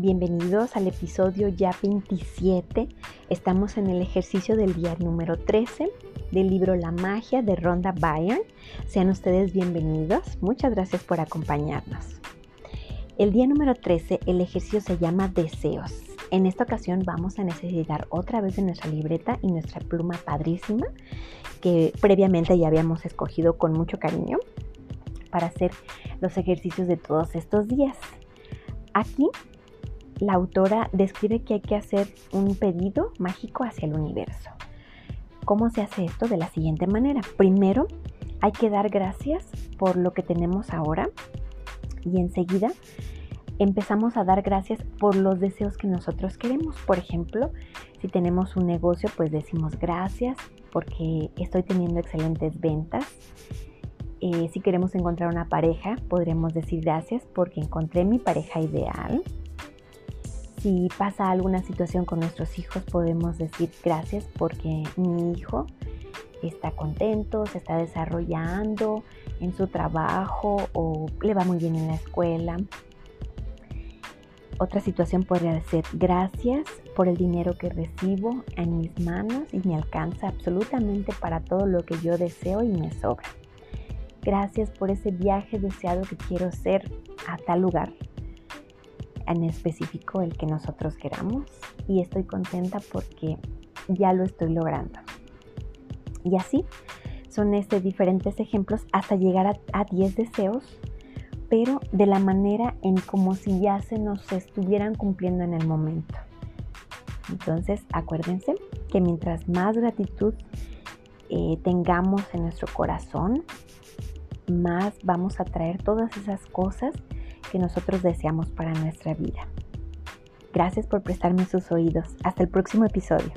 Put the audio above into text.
Bienvenidos al episodio ya 27. Estamos en el ejercicio del día número 13 del libro La magia de Rhonda Byrne. Sean ustedes bienvenidos. Muchas gracias por acompañarnos. El día número 13, el ejercicio se llama Deseos. En esta ocasión vamos a necesitar otra vez de nuestra libreta y nuestra pluma padrísima que previamente ya habíamos escogido con mucho cariño para hacer los ejercicios de todos estos días. Aquí la autora describe que hay que hacer un pedido mágico hacia el universo. ¿Cómo se hace esto? De la siguiente manera. Primero, hay que dar gracias por lo que tenemos ahora y enseguida empezamos a dar gracias por los deseos que nosotros queremos. Por ejemplo, si tenemos un negocio, pues decimos gracias porque estoy teniendo excelentes ventas. Eh, si queremos encontrar una pareja, podremos decir gracias porque encontré mi pareja ideal. Si pasa alguna situación con nuestros hijos, podemos decir gracias porque mi hijo está contento, se está desarrollando en su trabajo o le va muy bien en la escuela. Otra situación podría ser gracias por el dinero que recibo en mis manos y me alcanza absolutamente para todo lo que yo deseo y me sobra. Gracias por ese viaje deseado que quiero hacer a tal lugar en específico el que nosotros queramos y estoy contenta porque ya lo estoy logrando. Y así son este diferentes ejemplos hasta llegar a, 10 deseos, pero de la manera en como si ya se nos estuvieran cumpliendo en el momento. Entonces, acuérdense que mientras más gratitud eh, tengamos en nuestro corazón, más vamos a traer todas esas cosas que nosotros deseamos para nuestra vida. Gracias por prestarme sus oídos. Hasta el próximo episodio.